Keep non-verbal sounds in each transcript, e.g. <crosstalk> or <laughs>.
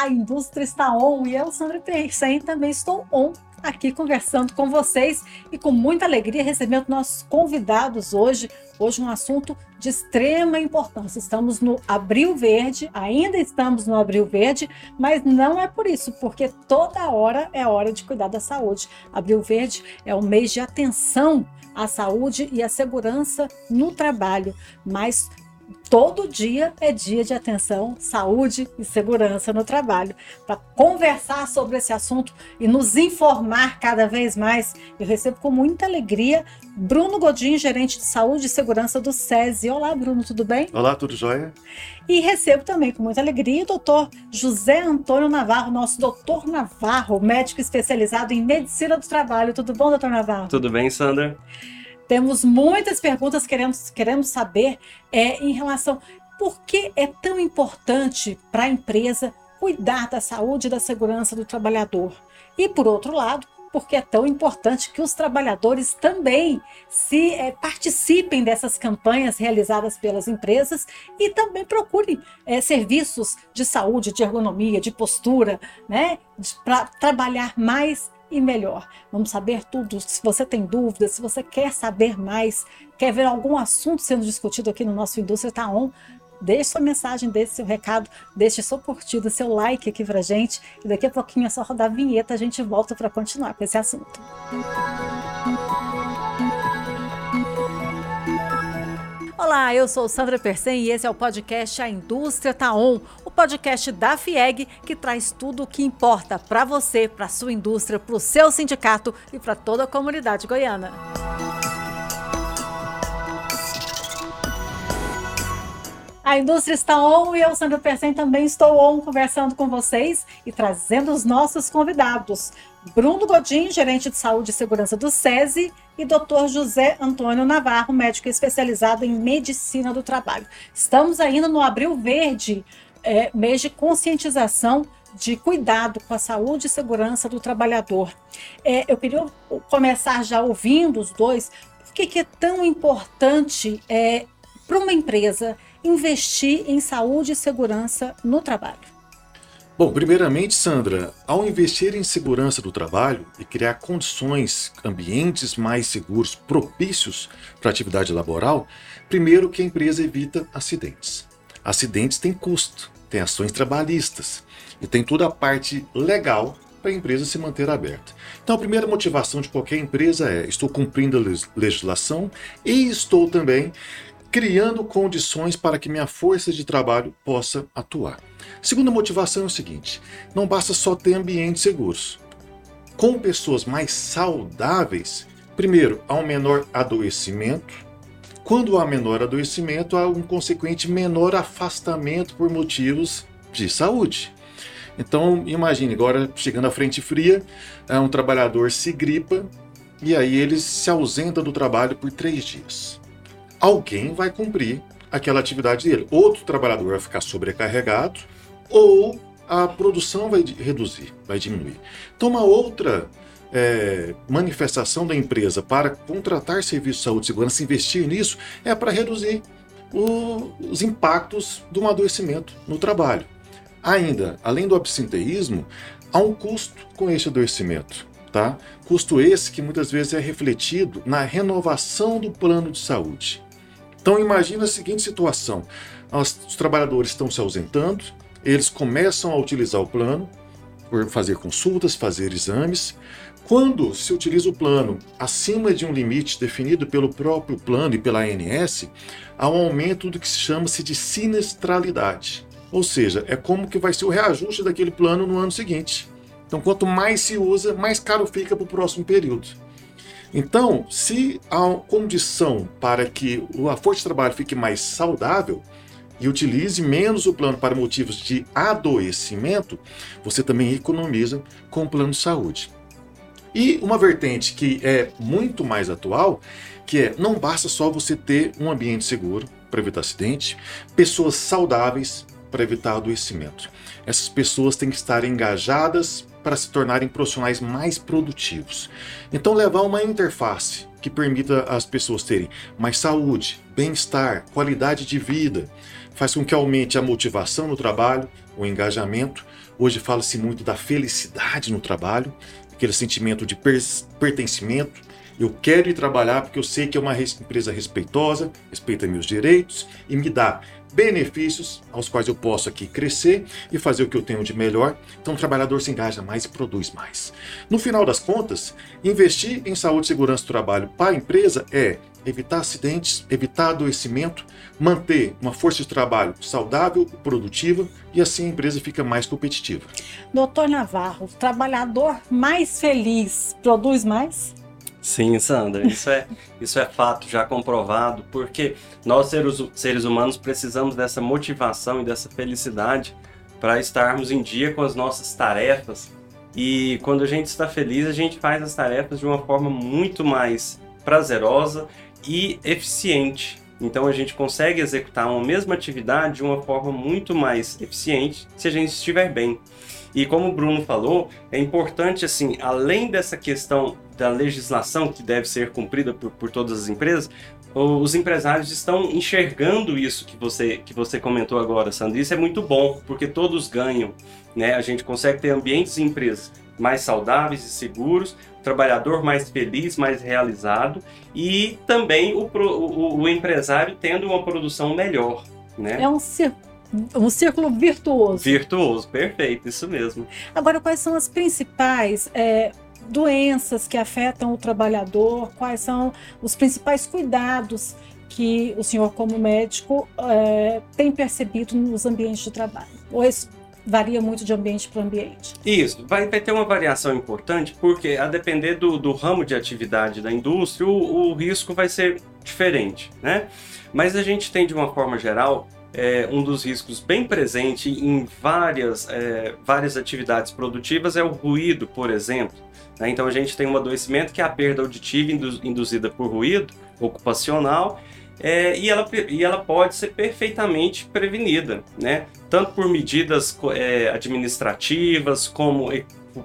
A indústria está on e eu, Sandra Persen, também estou on aqui conversando com vocês e com muita alegria recebendo nossos convidados hoje. Hoje um assunto de extrema importância. Estamos no Abril Verde, ainda estamos no Abril Verde, mas não é por isso, porque toda hora é hora de cuidar da saúde. Abril Verde é o mês de atenção à saúde e à segurança no trabalho, mas todo dia é dia de atenção, saúde e segurança no trabalho. Para conversar sobre esse assunto e nos informar cada vez mais, eu recebo com muita alegria Bruno Godinho, gerente de saúde e segurança do SESI. Olá, Bruno, tudo bem? Olá, tudo jóia? E recebo também com muita alegria o doutor José Antônio Navarro, nosso doutor Navarro, médico especializado em medicina do trabalho. Tudo bom, doutor Navarro? Tudo bem, Sandra? Temos muitas perguntas que queremos, queremos saber é, em relação por que é tão importante para a empresa cuidar da saúde e da segurança do trabalhador. E, por outro lado, porque é tão importante que os trabalhadores também se é, participem dessas campanhas realizadas pelas empresas e também procurem é, serviços de saúde, de ergonomia, de postura, né, para trabalhar mais e melhor. Vamos saber tudo. Se você tem dúvidas, se você quer saber mais, quer ver algum assunto sendo discutido aqui no nosso Indústria Tá On, deixe sua mensagem, deixe seu recado, deixe sua curtida, seu like aqui pra gente. E daqui a pouquinho é só rodar a vinheta, a gente volta para continuar com esse assunto. Olá, eu sou Sandra Persen e esse é o podcast A Indústria Tá On, o podcast da FIEG que traz tudo o que importa para você, para sua indústria, para o seu sindicato e para toda a comunidade goiana. A indústria está on e eu, Sandra Persen, também estou on conversando com vocês e trazendo os nossos convidados. Bruno Godinho, gerente de saúde e segurança do SESI, e Dr. José Antônio Navarro, médico especializado em medicina do trabalho. Estamos ainda no Abril Verde, é, mês de conscientização de cuidado com a saúde e segurança do trabalhador. É, eu queria começar já ouvindo os dois, por que é tão importante é, para uma empresa investir em saúde e segurança no trabalho? Bom, primeiramente, Sandra, ao investir em segurança do trabalho e criar condições, ambientes mais seguros, propícios para a atividade laboral, primeiro que a empresa evita acidentes. Acidentes têm custo, tem ações trabalhistas e tem toda a parte legal para a empresa se manter aberta. Então, a primeira motivação de qualquer empresa é: estou cumprindo a legislação e estou também criando condições para que minha força de trabalho possa atuar. Segunda motivação é o seguinte: não basta só ter ambientes seguros. Com pessoas mais saudáveis, primeiro, há um menor adoecimento. Quando há menor adoecimento, há um consequente menor afastamento por motivos de saúde. Então, imagine agora chegando à frente fria, um trabalhador se gripa e aí ele se ausenta do trabalho por três dias alguém vai cumprir aquela atividade dele. Outro trabalhador vai ficar sobrecarregado ou a produção vai reduzir, vai diminuir. Então, uma outra é, manifestação da empresa para contratar serviços de saúde e segurança, investir nisso, é para reduzir o, os impactos de um adoecimento no trabalho. Ainda, além do absenteísmo, há um custo com esse adoecimento. Tá? Custo esse que muitas vezes é refletido na renovação do plano de saúde. Então imagina a seguinte situação: os trabalhadores estão se ausentando, eles começam a utilizar o plano fazer consultas, fazer exames. Quando se utiliza o plano acima de um limite definido pelo próprio plano e pela ANS, há um aumento do que se chama-se de sinistralidade. Ou seja, é como que vai ser o reajuste daquele plano no ano seguinte. Então, quanto mais se usa, mais caro fica para o próximo período. Então, se há condição para que a força de trabalho fique mais saudável e utilize menos o plano para motivos de adoecimento, você também economiza com o plano de saúde. E uma vertente que é muito mais atual, que é não basta só você ter um ambiente seguro para evitar acidente, pessoas saudáveis para evitar adoecimento. Essas pessoas têm que estar engajadas para se tornarem profissionais mais produtivos. Então, levar uma interface que permita as pessoas terem mais saúde, bem-estar, qualidade de vida, faz com que aumente a motivação no trabalho, o engajamento. Hoje fala-se muito da felicidade no trabalho, aquele sentimento de pertencimento. Eu quero ir trabalhar porque eu sei que é uma empresa respeitosa, respeita meus direitos e me dá benefícios aos quais eu posso aqui crescer e fazer o que eu tenho de melhor. Então o trabalhador se engaja mais e produz mais. No final das contas, investir em saúde e segurança do trabalho para a empresa é evitar acidentes, evitar adoecimento, manter uma força de trabalho saudável, produtiva e assim a empresa fica mais competitiva. Doutor Navarro, trabalhador mais feliz produz mais? Sim, Sandra, isso é, <laughs> isso é fato já comprovado, porque nós seres, seres humanos precisamos dessa motivação e dessa felicidade para estarmos em dia com as nossas tarefas. E quando a gente está feliz, a gente faz as tarefas de uma forma muito mais prazerosa e eficiente. Então a gente consegue executar uma mesma atividade de uma forma muito mais eficiente se a gente estiver bem. E como o Bruno falou, é importante assim, além dessa questão da legislação que deve ser cumprida por, por todas as empresas, os empresários estão enxergando isso que você, que você comentou agora, Sandro. Isso é muito bom, porque todos ganham. Né? A gente consegue ter ambientes e empresas mais saudáveis e seguros, trabalhador mais feliz, mais realizado e também o, o, o empresário tendo uma produção melhor. Né? É um círculo um círculo virtuoso. Virtuoso, perfeito, isso mesmo. Agora, quais são as principais é, doenças que afetam o trabalhador? Quais são os principais cuidados que o senhor, como médico, é, tem percebido nos ambientes de trabalho? Ou isso varia muito de ambiente para ambiente? Isso, vai, vai, ter uma variação importante, porque a depender do, do ramo de atividade da indústria, o, o risco vai ser diferente, né? Mas a gente tem, de uma forma geral, é, um dos riscos bem presente em várias, é, várias atividades produtivas é o ruído, por exemplo. Né? Então a gente tem um adoecimento que é a perda auditiva induzida por ruído ocupacional é, e, ela, e ela pode ser perfeitamente prevenida, né? tanto por medidas é, administrativas como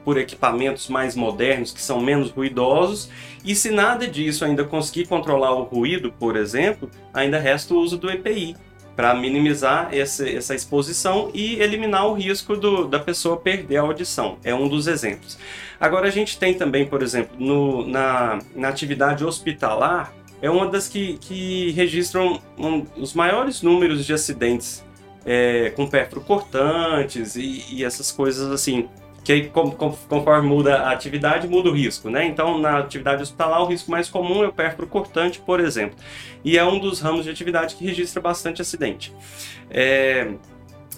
por equipamentos mais modernos que são menos ruidosos. E se nada disso ainda conseguir controlar o ruído, por exemplo, ainda resta o uso do EPI, para minimizar esse, essa exposição e eliminar o risco do, da pessoa perder a audição. É um dos exemplos. Agora, a gente tem também, por exemplo, no, na, na atividade hospitalar, é uma das que, que registram um, os maiores números de acidentes é, com pérfuro cortantes e, e essas coisas assim que conforme muda a atividade, muda o risco, né? Então, na atividade hospitalar, o risco mais comum é o pérfuro cortante, por exemplo. E é um dos ramos de atividade que registra bastante acidente. É,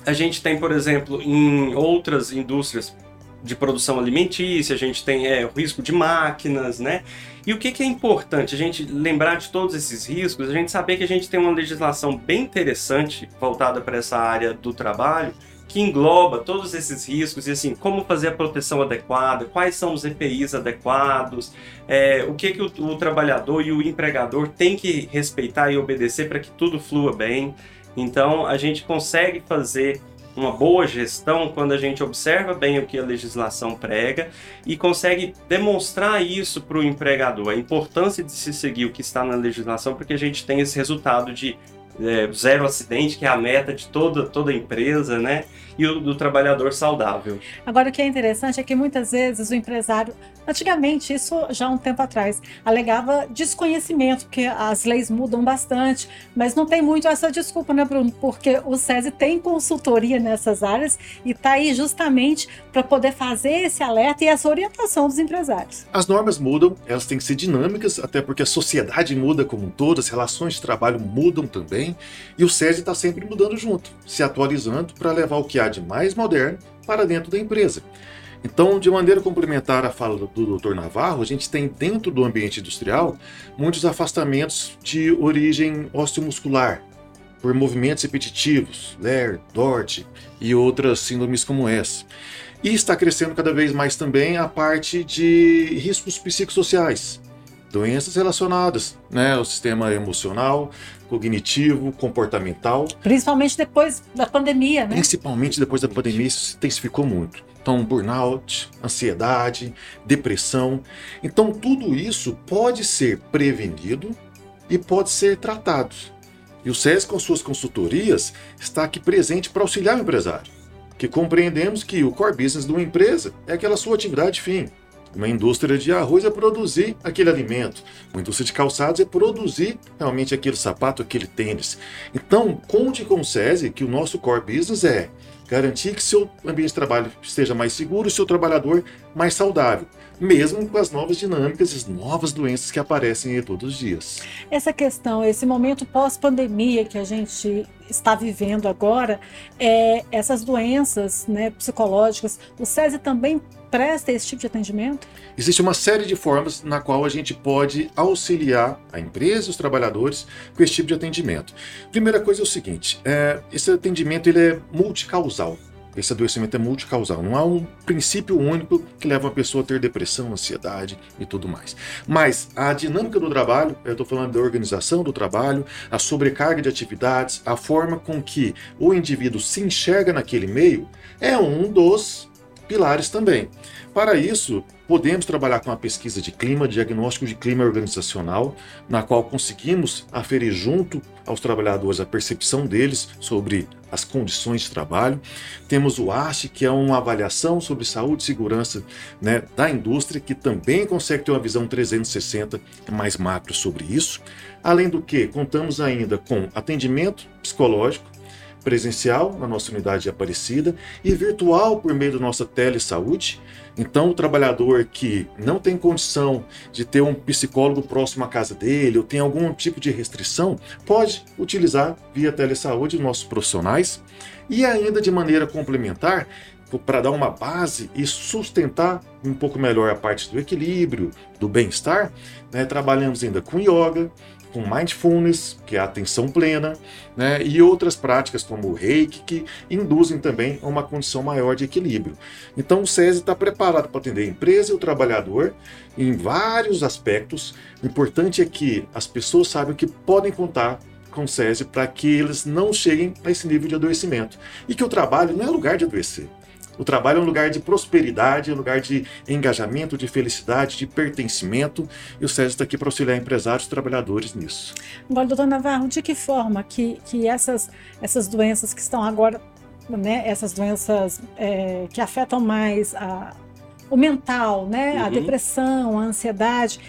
a gente tem, por exemplo, em outras indústrias de produção alimentícia, a gente tem é, o risco de máquinas, né? E o que, que é importante? A gente lembrar de todos esses riscos, a gente saber que a gente tem uma legislação bem interessante voltada para essa área do trabalho, que engloba todos esses riscos e assim como fazer a proteção adequada, quais são os EPIs adequados, é, o que, que o, o, trabalhador e o empregador tem que respeitar e obedecer para que tudo flua bem. Então a gente consegue fazer uma boa gestão quando a gente observa bem o que a legislação prega e consegue demonstrar isso para o empregador, a importância de se seguir o que está na legislação, porque a gente tem esse resultado de é, zero acidente, que é a meta de toda, toda empresa, né? E o do trabalhador saudável. Agora, o que é interessante é que muitas vezes o empresário, antigamente, isso já há um tempo atrás, alegava desconhecimento, porque as leis mudam bastante, mas não tem muito essa desculpa, né, Bruno? Porque o SESI tem consultoria nessas áreas e está aí justamente para poder fazer esse alerta e essa orientação dos empresários. As normas mudam, elas têm que ser dinâmicas, até porque a sociedade muda como um todo, as relações de trabalho mudam também, e o SESI está sempre mudando junto, se atualizando para levar o que há de mais moderno para dentro da empresa. Então, de maneira complementar à fala do, Dr. Navarro, a gente tem dentro do ambiente industrial muitos afastamentos de origem osteomuscular, por movimentos repetitivos, LER, DORT e outras síndromes como essa. E está crescendo cada vez mais também a parte de riscos psicossociais, doenças relacionadas né, ao sistema emocional, cognitivo, comportamental. Principalmente depois da pandemia, né? Principalmente depois da pandemia, isso se intensificou muito. Então, burnout, ansiedade, depressão. Então, tudo isso pode ser prevenido e pode ser tratado. E o SESI, com suas consultorias, está aqui presente para auxiliar o empresário, que compreendemos que o core business de uma empresa é aquela sua atividade fim. Uma indústria de arroz é produzir aquele alimento. Uma indústria de calçados é produzir realmente aquele sapato, aquele tênis. Então, conte com o SESI que o nosso core business é garantir que seu ambiente de trabalho esteja mais seguro e seu trabalhador mais saudável, mesmo com as novas dinâmicas e as novas doenças que aparecem todos os dias. Essa questão, esse momento pós-pandemia que a gente está vivendo agora, é, essas doenças né, psicológicas, o SESI também presta esse tipo de atendimento? Existe uma série de formas na qual a gente pode auxiliar a empresa e os trabalhadores com esse tipo de atendimento. Primeira coisa é o seguinte, é, esse atendimento ele é multicausal. Esse adoecimento é multicausal. Não há um princípio único que leva uma pessoa a ter depressão, ansiedade e tudo mais. Mas a dinâmica do trabalho, eu estou falando da organização do trabalho, a sobrecarga de atividades, a forma com que o indivíduo se enxerga naquele meio, é um dos pilares também. Para isso, podemos trabalhar com a pesquisa de clima, diagnóstico de clima organizacional, na qual conseguimos aferir junto aos trabalhadores a percepção deles sobre as condições de trabalho. Temos o ASH, que é uma avaliação sobre saúde e segurança né, da indústria, que também consegue ter uma visão 360 mais macro sobre isso. Além do que, contamos ainda com atendimento psicológico, presencial na nossa unidade de Aparecida e virtual por meio da nossa telesaúde. Então, o trabalhador que não tem condição de ter um psicólogo próximo à casa dele ou tem algum tipo de restrição, pode utilizar via telesaúde nossos profissionais e ainda de maneira complementar para dar uma base e sustentar um pouco melhor a parte do equilíbrio, do bem-estar, né, trabalhamos ainda com yoga, com mindfulness, que é a atenção plena, né, e outras práticas como o reiki, que induzem também a uma condição maior de equilíbrio. Então o SESI está preparado para atender a empresa e o trabalhador em vários aspectos. O importante é que as pessoas saibam que podem contar com o SESI para que eles não cheguem a esse nível de adoecimento. E que o trabalho não é lugar de adoecer. O trabalho é um lugar de prosperidade, é um lugar de engajamento, de felicidade, de pertencimento. E o SESI está aqui para auxiliar empresários e trabalhadores nisso. Agora, doutor Navarro, de que forma que, que essas, essas doenças que estão agora, né, essas doenças é, que afetam mais a, o mental, né, uhum. a depressão, a ansiedade,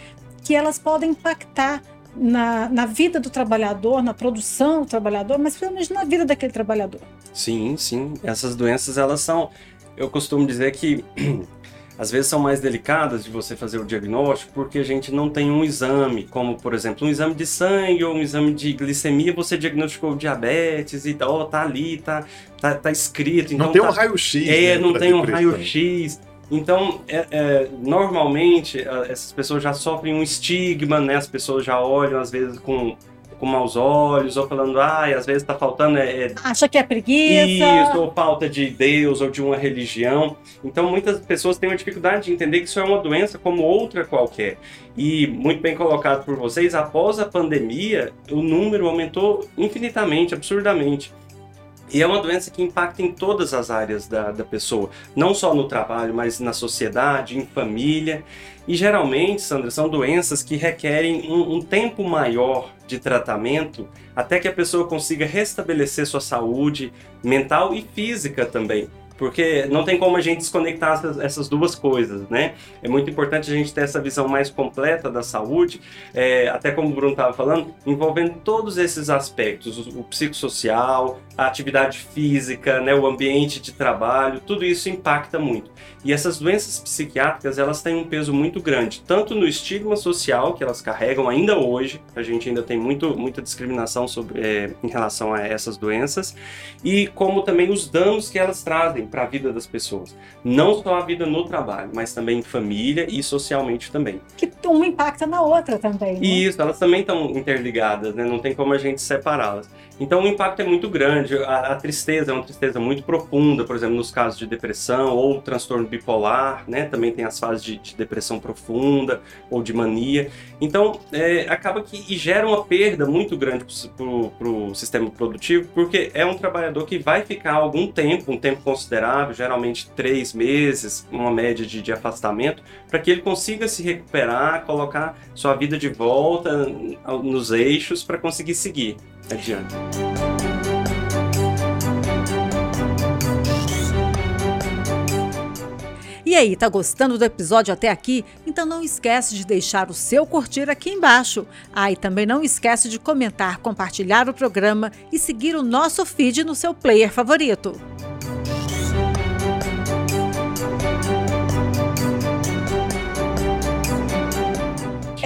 que elas podem impactar na, na vida do trabalhador, na produção do trabalhador, mas principalmente na vida daquele trabalhador. Sim, sim. Essas doenças, elas são eu costumo dizer que <clears throat> às vezes são mais delicadas de você fazer o diagnóstico porque a gente não tem um exame, como por exemplo um exame de sangue ou um exame de glicemia, você diagnosticou diabetes e tal, oh, tá ali, tá, tá, tá escrito. Então não tem tá, um raio-x. É, né, não tem um raio-x. Então, é, é, normalmente, essas pessoas já sofrem um estigma, né? As pessoas já olham, às vezes, com com maus olhos, ou falando, ai, ah, às vezes está faltando. É, é... Acha que é preguiça. Isso, ou falta de Deus ou de uma religião. Então, muitas pessoas têm uma dificuldade de entender que isso é uma doença como outra qualquer. E, muito bem colocado por vocês, após a pandemia, o número aumentou infinitamente, absurdamente. E é uma doença que impacta em todas as áreas da, da pessoa, não só no trabalho, mas na sociedade, em família. E geralmente, Sandra, são doenças que requerem um, um tempo maior de tratamento até que a pessoa consiga restabelecer sua saúde mental e física também porque não tem como a gente desconectar essas, duas coisas, né? É muito importante a gente ter essa visão mais completa da saúde, é, até como o Bruno estava falando, envolvendo todos esses aspectos, o, o, psicossocial, a atividade física, né, o ambiente de trabalho, tudo isso impacta muito. E essas doenças psiquiátricas, elas têm um peso muito grande, tanto no estigma social que elas carregam ainda hoje, a gente ainda tem muito, muita discriminação sobre, é, em relação a essas doenças, e como também os danos que elas trazem para a vida das pessoas. Não só a vida no trabalho, mas também em família e socialmente também. Que uma impacta na outra também. Né? Isso, elas também estão interligadas, né? não tem como a gente separá-las. Então o impacto é muito grande. A, a, tristeza é uma tristeza muito profunda, por exemplo, nos casos de depressão ou transtorno bipolar, né? Também tem as fases de, de depressão profunda ou de mania. Então é, acaba que gera uma perda muito grande para o sistema produtivo, porque é um trabalhador que vai ficar algum tempo, um tempo considerável, geralmente três meses, uma média de, de afastamento, para que ele consiga se recuperar, colocar sua vida de volta nos eixos para conseguir seguir adiante. E aí, tá gostando do episódio até aqui? Então não esquece de deixar o seu curtir aqui embaixo. Ah, e também não esquece de comentar, compartilhar o programa e seguir o nosso feed no seu player favorito.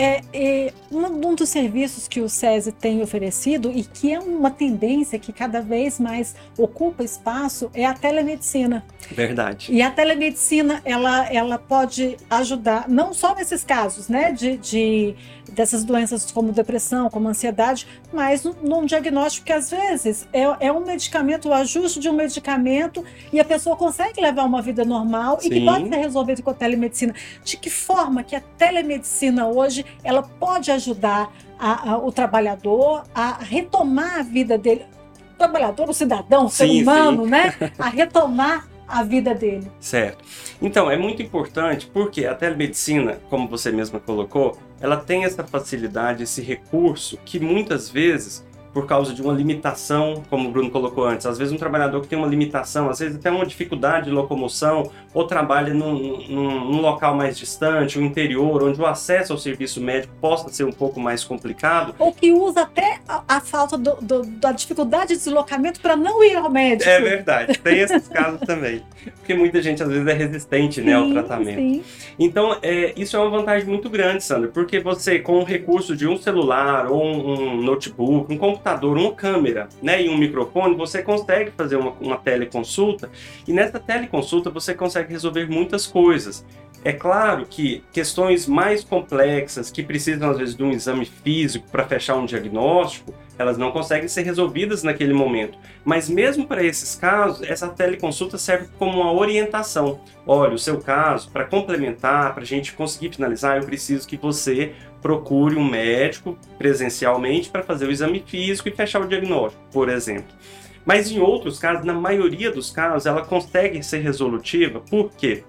É, é, um, dos serviços que o SESI tem oferecido e que é uma tendência que cada vez mais ocupa espaço é a telemedicina. Verdade. E a telemedicina ela, ela pode ajudar não só nesses casos, né, de, de dessas doenças como depressão, como ansiedade, mas num diagnóstico que às vezes é, é um medicamento, o ajuste de um medicamento e a pessoa consegue levar uma vida normal Sim. e que pode ser resolvido com a telemedicina. De que forma que a telemedicina hoje ela pode ajudar a, a, o trabalhador a retomar a vida dele, o trabalhador, o cidadão, o ser humano, sim. né, <laughs> a retomar a vida dele. Certo. Então, é muito importante porque a telemedicina, como você mesma colocou, ela tem essa facilidade, esse recurso que muitas vezes por causa de uma limitação, como o Bruno colocou antes. Às vezes um trabalhador que tem uma limitação, às vezes até uma dificuldade de locomoção, ou trabalha num, num, num local mais distante, o interior, onde o acesso ao serviço médico possa ser um pouco mais complicado. Ou que usa até a, a falta do, do, da dificuldade de deslocamento para não ir ao médico. É verdade, tem esses <laughs> casos também. Porque muita gente às vezes é resistente sim, né, ao tratamento. Sim. Então, é, isso é uma vantagem muito grande, Sandra, porque você, com o recurso de um celular ou um, um notebook, um computador, computador, uma câmera né, e um microfone, você consegue fazer uma, uma teleconsulta e nessa teleconsulta você consegue resolver muitas coisas. É claro que questões mais complexas, que precisam às vezes de um exame físico para fechar um diagnóstico, elas não conseguem ser resolvidas naquele momento. Mas mesmo para esses casos, essa teleconsulta serve como uma orientação. Olha, o seu caso, para complementar, para a gente conseguir finalizar, eu preciso que você procure um médico presencialmente para fazer o exame físico e fechar o diagnóstico, por exemplo. Mas em outros casos, na maioria dos casos, ela consegue ser resolutiva, por quê?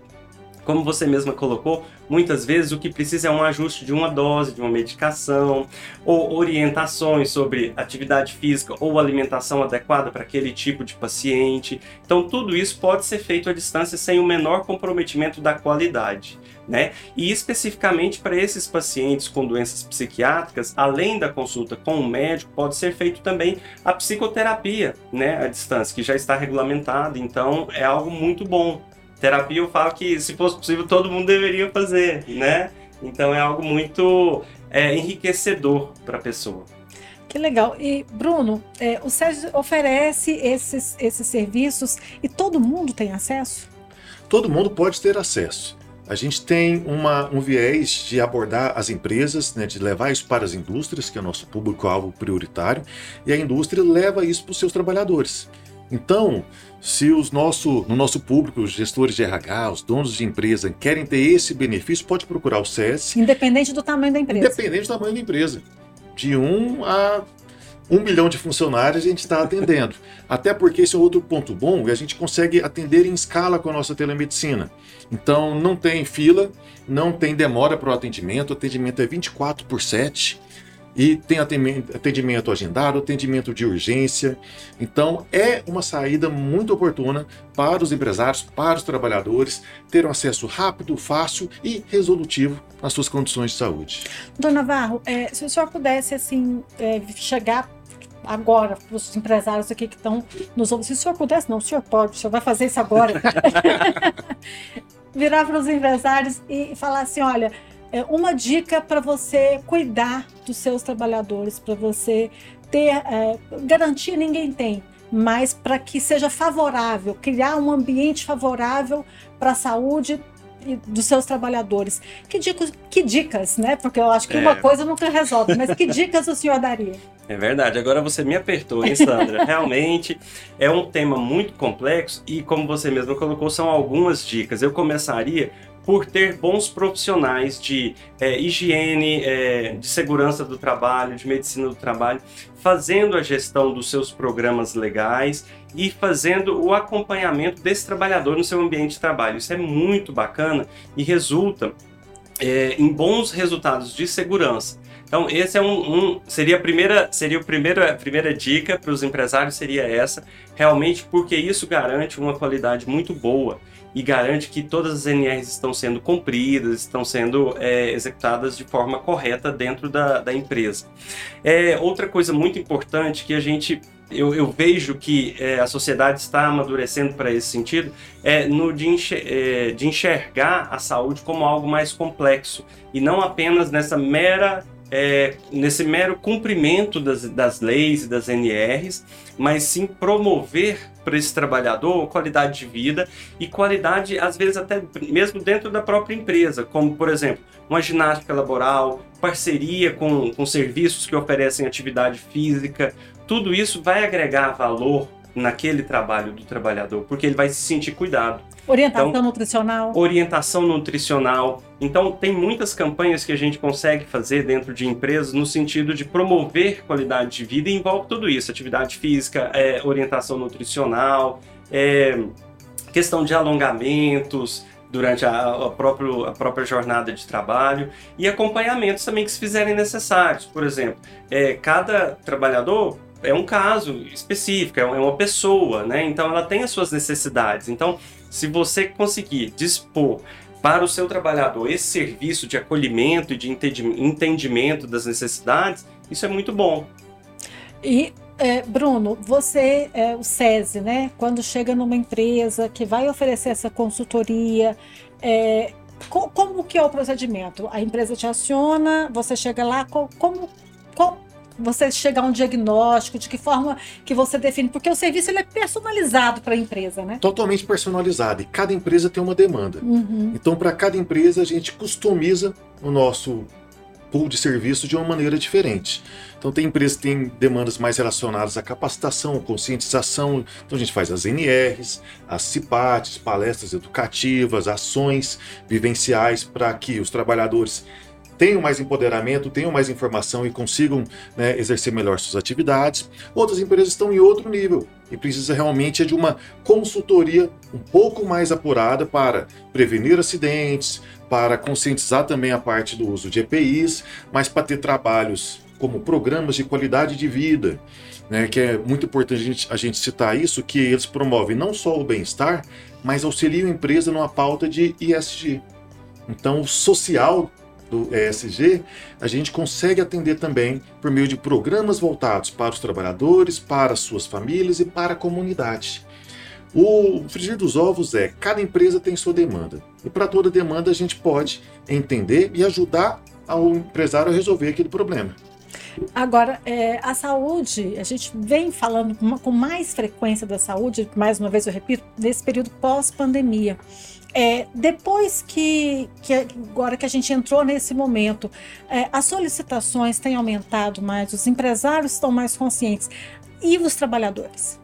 Como você mesma colocou, muitas vezes o que precisa é um ajuste de uma dose, de uma medicação, ou orientações sobre atividade física ou alimentação adequada para aquele tipo de paciente. Então, tudo isso pode ser feito à distância sem o menor comprometimento da qualidade. Né? E especificamente para esses pacientes com doenças psiquiátricas, além da consulta com o médico, pode ser feito também a psicoterapia, né, à distância, que já está regulamentada. Então, é algo muito bom terapia eu falo que, se fosse possível, todo mundo deveria fazer, né? Então é algo muito é, enriquecedor para a pessoa. Que legal. E, Bruno, é, o SESI oferece esses, esses serviços e todo mundo tem acesso? Todo mundo pode ter acesso. A gente tem uma, um viés de abordar as empresas, né, de levar isso para as indústrias, que é o nosso público-alvo prioritário, e a indústria leva isso para os seus trabalhadores. Então, se os nosso, no nosso público, os gestores de RH, os donos de empresa querem ter esse benefício, pode procurar o SES. Independente do tamanho da empresa. Independente do tamanho da empresa. De 1 um a um milhão de funcionários a gente está atendendo. <laughs> Até porque esse é outro ponto bom, a gente consegue atender em escala com a nossa telemedicina. Então não tem fila, não tem demora para o atendimento, o atendimento é 24 por 7 e tem atendimento agendado, atendimento de urgência. Então, é uma saída muito oportuna para os empresários, para os trabalhadores, ter um acesso rápido, fácil e resolutivo às suas condições de saúde. Dona Navarro, é, se o senhor pudesse assim é, chegar agora para os empresários aqui que estão nos ouvindo, se o senhor pudesse, não, o senhor pode, o senhor vai fazer isso agora. <laughs> <laughs> Virar para os empresários e falar assim, olha, é uma dica para você cuidar dos seus trabalhadores, para você ter é, garantia ninguém tem, mas para que seja favorável, criar um ambiente favorável para a saúde dos seus trabalhadores. Que dicas, que dicas, né? Porque eu acho que é. uma coisa nunca resolve, mas que dicas o senhor daria? É verdade. Agora você me apertou, hein, Sandra? <laughs> Realmente é um tema muito complexo e, como você mesmo colocou, são algumas dicas. Eu começaria por ter bons profissionais de é, higiene, é, de segurança do trabalho, de medicina do trabalho, fazendo a gestão dos seus programas legais e fazendo o acompanhamento desse trabalhador no seu ambiente de trabalho. Isso é muito bacana e resulta é, em bons resultados de segurança. Então, esse é um, um, seria a primeira, seria a primeira, a primeira dica para os empresários seria essa, realmente porque isso garante uma qualidade muito boa e garante que todas as NRs estão sendo cumpridas, estão sendo é, executadas de forma correta dentro da, da empresa. É, outra coisa muito importante que a gente eu, eu, vejo que é, a sociedade está amadurecendo para esse sentido é no de, enxer é, de, enxergar a saúde como algo mais complexo e não apenas nessa mera é, nesse mero cumprimento das, das leis e das NRs, mas sim promover para esse trabalhador qualidade de vida e qualidade, às vezes, até mesmo dentro da própria empresa, como, por exemplo, uma ginástica laboral, parceria com, com serviços que oferecem atividade física, tudo isso vai agregar valor naquele trabalho do trabalhador, porque ele vai se sentir cuidado. Orientação então, nutricional. Orientação nutricional. Então, tem muitas campanhas que a gente consegue fazer dentro de empresas no sentido de promover qualidade de vida e envolve tudo isso: atividade física, é, orientação nutricional, é, questão de alongamentos durante a, a, próprio, a própria jornada de trabalho e acompanhamentos também que se fizerem necessários. Por exemplo, é, cada trabalhador é um caso específico, é uma pessoa, né? Então ela tem as suas necessidades. Então, se você conseguir dispor para o seu trabalhador esse serviço de acolhimento e de entendimento das necessidades, isso é muito bom. E é, Bruno, você é o SESI, né? Quando chega numa empresa que vai oferecer essa consultoria, é, como que é o procedimento? A empresa te aciona, você chega lá, como, como você chegar a um diagnóstico, de que forma que você define, porque o serviço ele é personalizado para a empresa, né? Totalmente personalizado e cada empresa tem uma demanda. Uhum. Então, para cada empresa, a gente customiza o nosso pool de serviço de uma maneira diferente. Então tem empresas que têm demandas mais relacionadas à capacitação, conscientização. Então a gente faz as NRs, as CIPATs, palestras educativas, ações vivenciais para que os trabalhadores tenham mais empoderamento, tenham mais informação e consigam né, exercer melhor suas atividades. Outras empresas estão em outro nível e precisa realmente de uma consultoria um pouco mais apurada para prevenir acidentes, para conscientizar também a parte do uso de EPIs, mas para ter trabalhos como programas de qualidade de vida, né, que é muito importante a gente, a gente citar isso, que eles promovem não só o bem-estar, mas auxiliam a empresa numa pauta de ISG. Então, o social do ESG, a gente consegue atender também por meio de programas voltados para os trabalhadores, para suas famílias e para a comunidade. O frigir dos ovos é cada empresa tem sua demanda. E para toda demanda a gente pode entender e ajudar ao empresário a resolver aquele problema. Agora, é, a saúde, a gente vem falando com mais frequência da saúde, mais uma vez eu repito, nesse período pós-pandemia. É, depois que, que, agora que a gente entrou nesse momento, é, as solicitações têm aumentado mais, os empresários estão mais conscientes e os trabalhadores?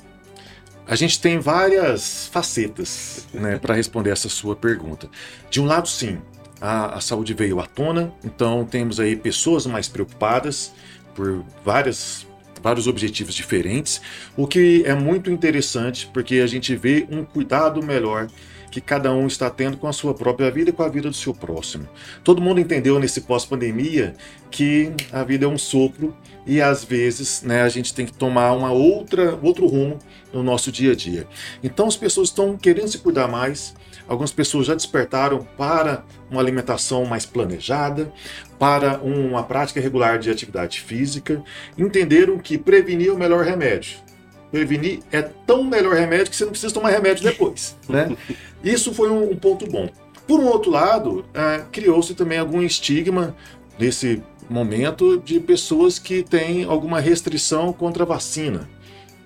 A gente tem várias facetas né, para responder essa sua pergunta. De um lado, sim, a, a saúde veio à tona, então temos aí pessoas mais preocupadas por várias vários objetivos diferentes, o que é muito interessante porque a gente vê um cuidado melhor que cada um está tendo com a sua própria vida e com a vida do seu próximo. Todo mundo entendeu nesse pós-pandemia que a vida é um sopro e às vezes né, a gente tem que tomar uma outra, outro rumo no nosso dia a dia. Então as pessoas estão querendo se cuidar mais, algumas pessoas já despertaram para uma alimentação mais planejada, para uma prática regular de atividade física, entenderam que prevenir é o melhor remédio prevenir é tão melhor remédio que você não precisa tomar remédio depois, <laughs> né? Isso foi um, um ponto bom. Por um outro lado, é, criou-se também algum estigma nesse momento de pessoas que têm alguma restrição contra a vacina,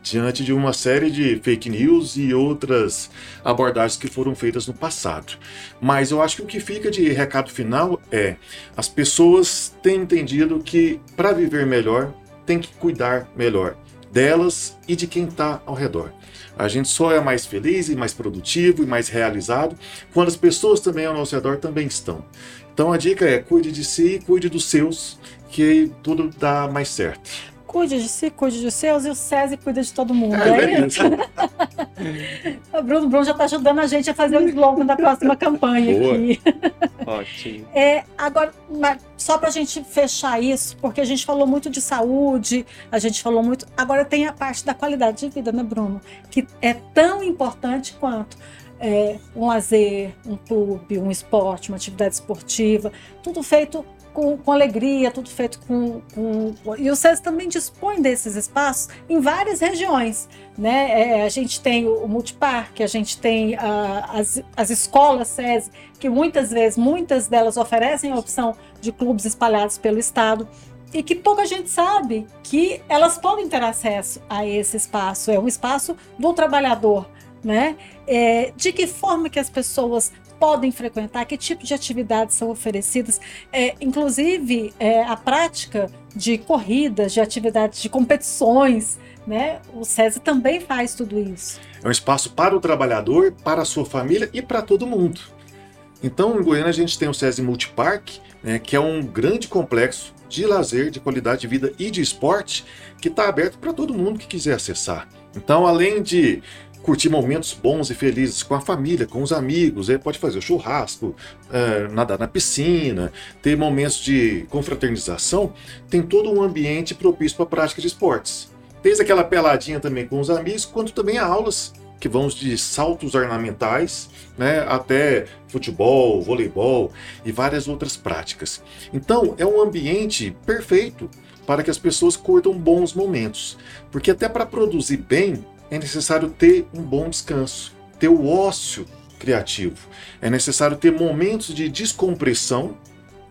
diante de uma série de fake news e outras abordagens que foram feitas no passado. Mas eu acho que o que fica de recado final é: as pessoas têm entendido que para viver melhor tem que cuidar melhor delas e de quem está ao redor. A gente só é mais feliz e mais produtivo e mais realizado quando as pessoas também ao nosso redor também estão. Então a dica é cuide de si, cuide dos seus, que tudo dá mais certo. Cuide de si, cuide dos seus e o SESI cuida de todo mundo. É, é isso. <laughs> o Bruno, Bruno já está ajudando a gente a fazer o slogan da próxima campanha Boa. aqui. <laughs> Ótimo. É, agora, só para a gente fechar isso, porque a gente falou muito de saúde, a gente falou muito. Agora tem a parte da qualidade de vida, né, Bruno? Que é tão importante quanto. É, um lazer, um clube, um esporte, uma atividade esportiva, tudo feito com, com alegria, tudo feito com, com, E o SESI também dispõe desses espaços em várias regiões. Né? É, a gente tem o, Multiparque, a gente tem a, as, as escolas SESI, que muitas vezes, muitas delas oferecem a opção de clubes espalhados pelo estado e que pouca gente sabe que elas podem ter acesso a esse espaço. É um espaço do trabalhador, né? É, de que forma que as pessoas podem frequentar, que tipo de atividades são oferecidas, é, inclusive é, a prática de corridas, de atividades, de competições, né? O SESI também faz tudo isso. É um espaço para o trabalhador, para a sua família e para todo mundo. Então, em Goiânia, a gente tem o SESI Multipark, né, que é um grande complexo de lazer, de qualidade de vida e de esporte que está aberto para todo mundo que quiser acessar. Então, além de curtir momentos bons e felizes com a família, com os amigos, aí pode fazer o churrasco, é, nadar na piscina, ter momentos de confraternização, tem todo um ambiente propício para a prática de esportes. Desde aquela peladinha também com os amigos, quanto também a aulas que vão de saltos ornamentais né, até futebol, voleibol e várias outras práticas. Então, é um ambiente perfeito para que as pessoas curtam bons momentos, porque até para produzir bem, é necessário ter um bom descanso, ter o ócio criativo. É necessário ter momentos de descompressão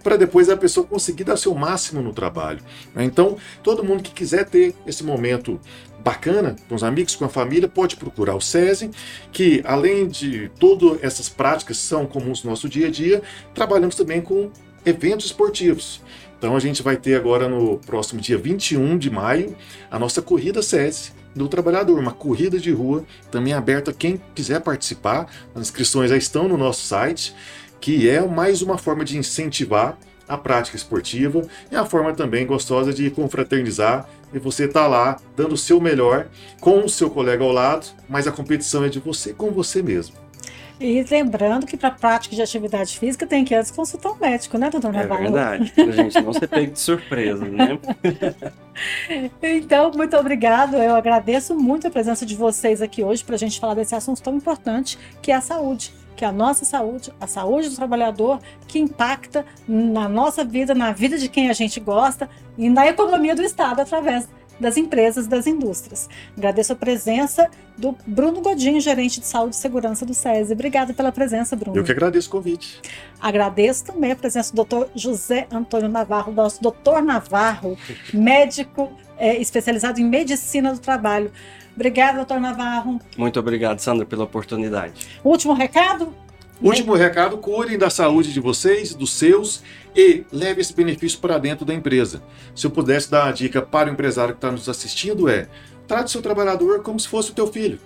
para depois a pessoa conseguir dar seu máximo no trabalho. Né? Então, todo mundo que quiser ter esse momento bacana com os amigos, com a família, pode procurar o SESI, que além de todas essas práticas que são comuns no nosso dia a dia, trabalhamos também com eventos esportivos. Então a gente vai ter agora no próximo dia 21 de maio a nossa corrida SESI, do trabalhador, uma corrida de rua também aberta a quem quiser participar. As inscrições já estão no nosso site, que é mais uma forma de incentivar a prática esportiva e a forma também gostosa de confraternizar e você tá lá dando o seu melhor com o seu colega ao lado, mas a competição é de você com você mesmo. E lembrando que para prática de atividade física tem que antes consultar um médico, né, doutor Navarro? É verdade, para <laughs> a gente não ser pego de surpresa, né? <laughs> então, muito obrigado. Eu agradeço muito a presença de vocês aqui hoje para a gente falar desse assunto tão importante que é a saúde que é a nossa saúde, a saúde do trabalhador, que impacta na nossa vida, na vida de quem a gente gosta e na economia do Estado através das empresas, das indústrias. Agradeço a presença do Bruno Godinho, gerente de saúde e segurança do SESI. Obrigada pela presença, Bruno. Eu que agradeço o convite. Agradeço também a presença do Dr. José Antônio Navarro, nosso doutor Navarro, médico é, especializado em medicina do trabalho. Obrigada, doutor Navarro. Muito obrigado, Sandra, pela oportunidade. Último recado? Último recado: cuidem da saúde de vocês, dos seus e leve esse benefício para dentro da empresa. Se eu pudesse dar uma dica para o empresário que está nos assistindo é: trate seu trabalhador como se fosse o teu filho.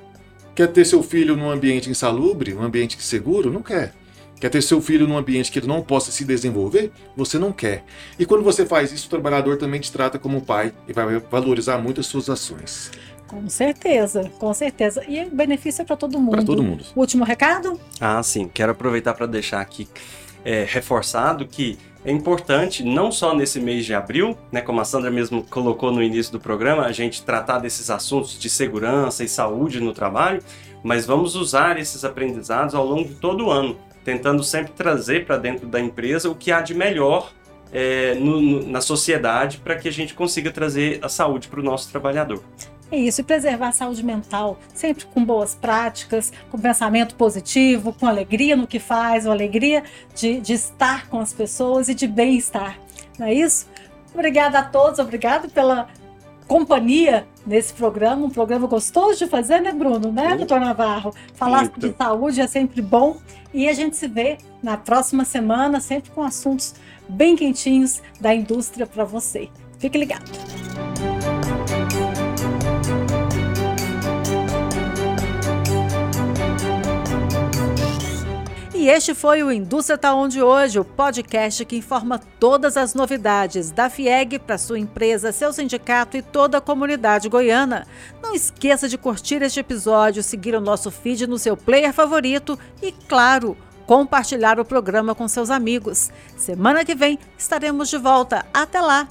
Quer ter seu filho num ambiente insalubre, num ambiente seguro? Não quer. Quer ter seu filho num ambiente que ele não possa se desenvolver? Você não quer. E quando você faz isso, o trabalhador também te trata como pai e vai valorizar muito as suas ações. Com certeza, com certeza. E o benefício é para todo mundo. Para todo mundo. Último recado? Ah, sim. Quero aproveitar para deixar aqui é, reforçado que é importante, não só nesse mês de abril, né, como a Sandra mesmo colocou no início do programa, a gente tratar desses assuntos de segurança e saúde no trabalho, mas vamos usar esses aprendizados ao longo de todo o ano, tentando sempre trazer para dentro da empresa o que há de melhor é, no, no, na sociedade para que a gente consiga trazer a saúde para o nosso trabalhador. É isso, e preservar a saúde mental, sempre com boas práticas, com pensamento positivo, com alegria no que faz, com alegria de, de estar com as pessoas e de bem-estar. Não é isso? Obrigada a todos, obrigado pela companhia nesse programa, um programa gostoso de fazer, né, Bruno? Né, doutor Navarro? Falar Muito. de saúde é sempre bom e a gente se vê na próxima semana, sempre com assuntos bem quentinhos da indústria para você. Fique ligado. E este foi o Indústria Tá Onde Hoje, o podcast que informa todas as novidades da FIEG para sua empresa, seu sindicato e toda a comunidade goiana. Não esqueça de curtir este episódio, seguir o nosso feed no seu player favorito e, claro, compartilhar o programa com seus amigos. Semana que vem estaremos de volta. Até lá!